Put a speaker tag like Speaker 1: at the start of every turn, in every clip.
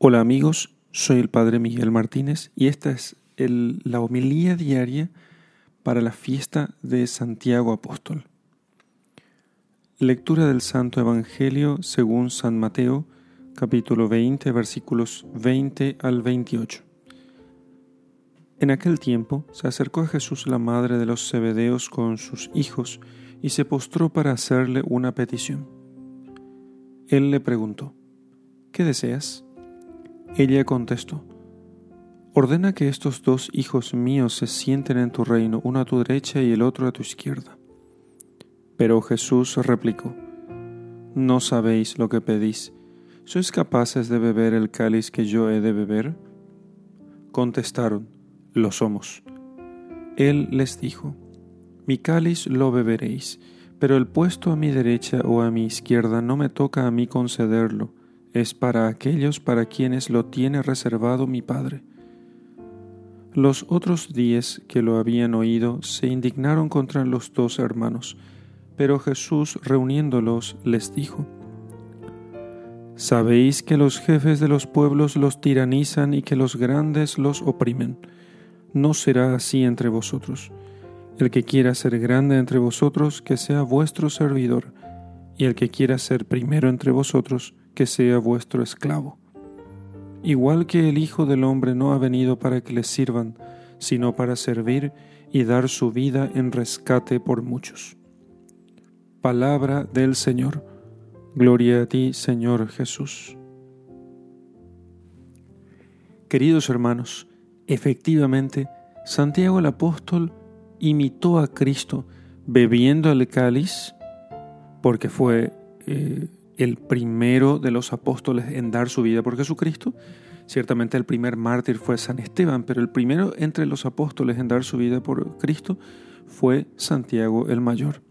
Speaker 1: Hola amigos, soy el Padre Miguel Martínez y esta es la homilía diaria para la fiesta de Santiago Apóstol. Lectura del Santo Evangelio según San Mateo, capítulo 20, versículos 20 al 28. En aquel tiempo se acercó a Jesús la madre de los Zebedeos con sus hijos y se postró para hacerle una petición. Él le preguntó, ¿qué deseas? Ella contestó, Ordena que estos dos hijos míos se sienten en tu reino, uno a tu derecha y el otro a tu izquierda. Pero Jesús replicó, No sabéis lo que pedís. ¿Sois capaces de beber el cáliz que yo he de beber? Contestaron, Lo somos. Él les dijo, Mi cáliz lo beberéis, pero el puesto a mi derecha o a mi izquierda no me toca a mí concederlo es para aquellos para quienes lo tiene reservado mi Padre. Los otros diez que lo habían oído se indignaron contra los dos hermanos, pero Jesús reuniéndolos les dijo, Sabéis que los jefes de los pueblos los tiranizan y que los grandes los oprimen. No será así entre vosotros. El que quiera ser grande entre vosotros, que sea vuestro servidor, y el que quiera ser primero entre vosotros, que sea vuestro esclavo. Igual que el Hijo del Hombre no ha venido para que le sirvan, sino para servir y dar su vida en rescate por muchos. Palabra del Señor. Gloria a ti, Señor Jesús. Queridos hermanos, efectivamente, Santiago el apóstol imitó a Cristo bebiendo el cáliz, porque fue eh, el primero de los apóstoles en dar su vida por Jesucristo. Ciertamente el primer mártir fue San Esteban, pero el primero entre los apóstoles en dar su vida por Cristo fue Santiago el Mayor,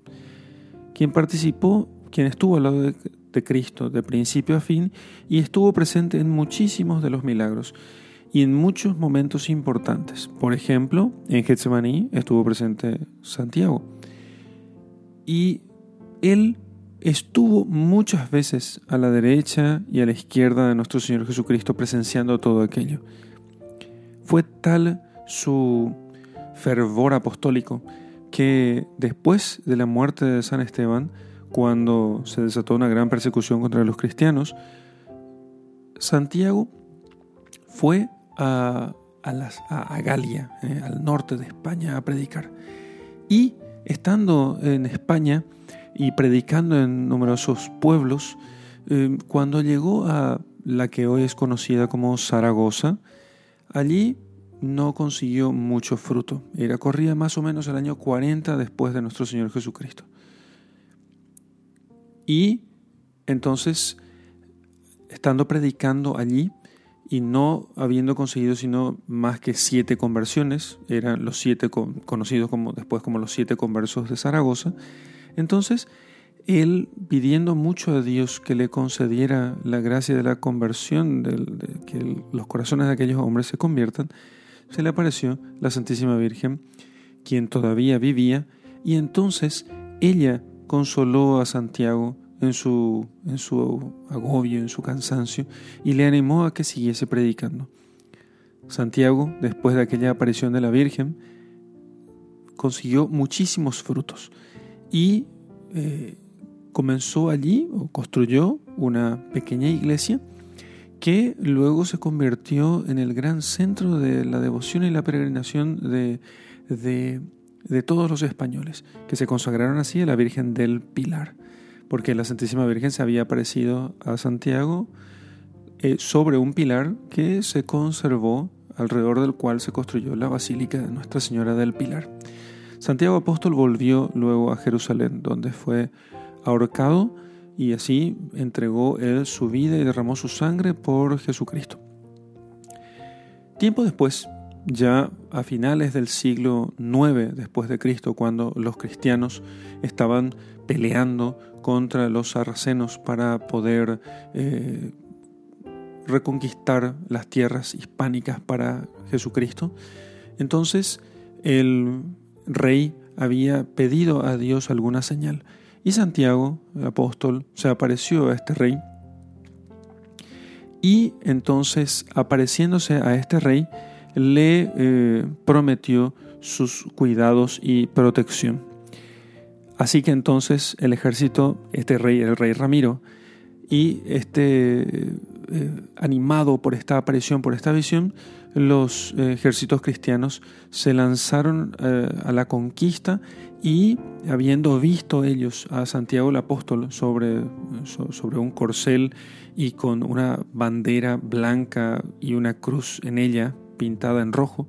Speaker 1: quien participó, quien estuvo al lado de, Cristo de principio a fin y estuvo presente en muchísimos de los milagros y en muchos momentos importantes. Por ejemplo, en Getsemaní estuvo presente Santiago. Y él estuvo muchas veces a la derecha y a la izquierda de nuestro Señor Jesucristo presenciando todo aquello. Fue tal su fervor apostólico que después de la muerte de San Esteban, cuando se desató una gran persecución contra los cristianos, Santiago fue a, Galia, eh, al norte de España, a predicar. Y estando en España, y predicando en numerosos pueblos, eh, cuando llegó a la que hoy es conocida como Zaragoza, allí no consiguió mucho fruto. Era corría más o menos el año 40 después de nuestro Señor Jesucristo. Y entonces, estando predicando allí y no habiendo conseguido sino más que siete conversiones, eran los siete conocidos como después como los siete conversos de Zaragoza, entonces, él pidiendo mucho a Dios que le concediera la gracia de la conversión, de, que los corazones de aquellos hombres se conviertan, se le apareció la Santísima Virgen, quien todavía vivía, y entonces ella consoló a Santiago en su, en su agobio, en su cansancio, y le animó a que siguiese predicando. Santiago, después de aquella aparición de la Virgen, consiguió muchísimos frutos y eh, comenzó allí o construyó una pequeña iglesia que luego se convirtió en el gran centro de la devoción y la peregrinación de, de, todos los españoles, que se consagraron así a la Virgen del Pilar, porque la Santísima Virgen se había aparecido a Santiago eh, sobre un pilar que se conservó alrededor del cual se construyó la Basílica de Nuestra Señora del Pilar. Santiago Apóstol volvió luego a Jerusalén, donde fue ahorcado y así entregó él su vida y derramó su sangre por Jesucristo. Tiempo después, ya a finales del siglo IX después de Cristo, cuando los cristianos estaban peleando contra los sarracenos para poder eh, reconquistar las tierras hispánicas para Jesucristo, entonces el rey había pedido a Dios alguna señal. Y Santiago, el apóstol, se apareció a este rey y entonces apareciéndose a este rey le eh, prometió sus cuidados y protección. Así que entonces el ejército, este rey, el rey Ramiro, y este, eh, animado por esta aparición, por esta visión, los ejércitos cristianos se lanzaron eh, a la conquista y habiendo visto ellos a Santiago el apóstol sobre, sobre un corcel y con una bandera blanca y una cruz en ella pintada en rojo,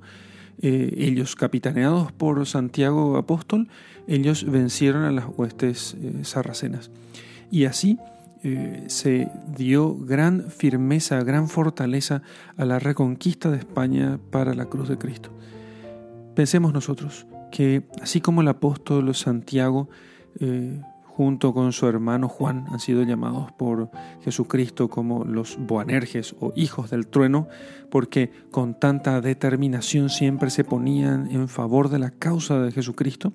Speaker 1: ellos capitaneados por Santiago apóstol, ellos vencieron a las huestes sarracenas. Y así eh, se dio gran firmeza, gran fortaleza a la reconquista de España para la cruz de Cristo. Pensemos nosotros que así como el apóstol Santiago, eh, junto con su hermano Juan, han sido llamados por Jesucristo como los Boanerges o hijos del trueno, porque con tanta determinación siempre se ponían en favor de la causa de Jesucristo,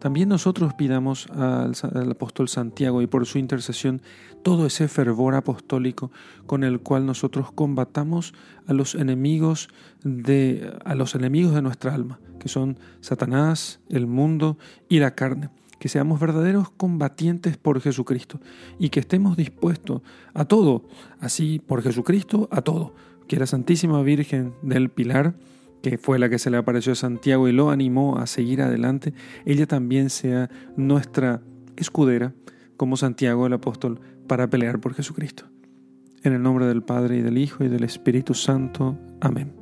Speaker 1: también nosotros pidamos al, apóstol Santiago y por su intercesión todo ese fervor apostólico con el cual nosotros combatamos a los enemigos de a los enemigos de nuestra alma, que son Satanás, el mundo y la carne. Que seamos verdaderos combatientes por Jesucristo y que estemos dispuestos a todo, así por Jesucristo, a todo. Que la Santísima Virgen del Pilar que fue la que se le apareció a Santiago y lo animó a seguir adelante, ella también sea nuestra escudera, como Santiago el apóstol, para pelear por Jesucristo. En el nombre del Padre y del Hijo y del Espíritu Santo. Amén.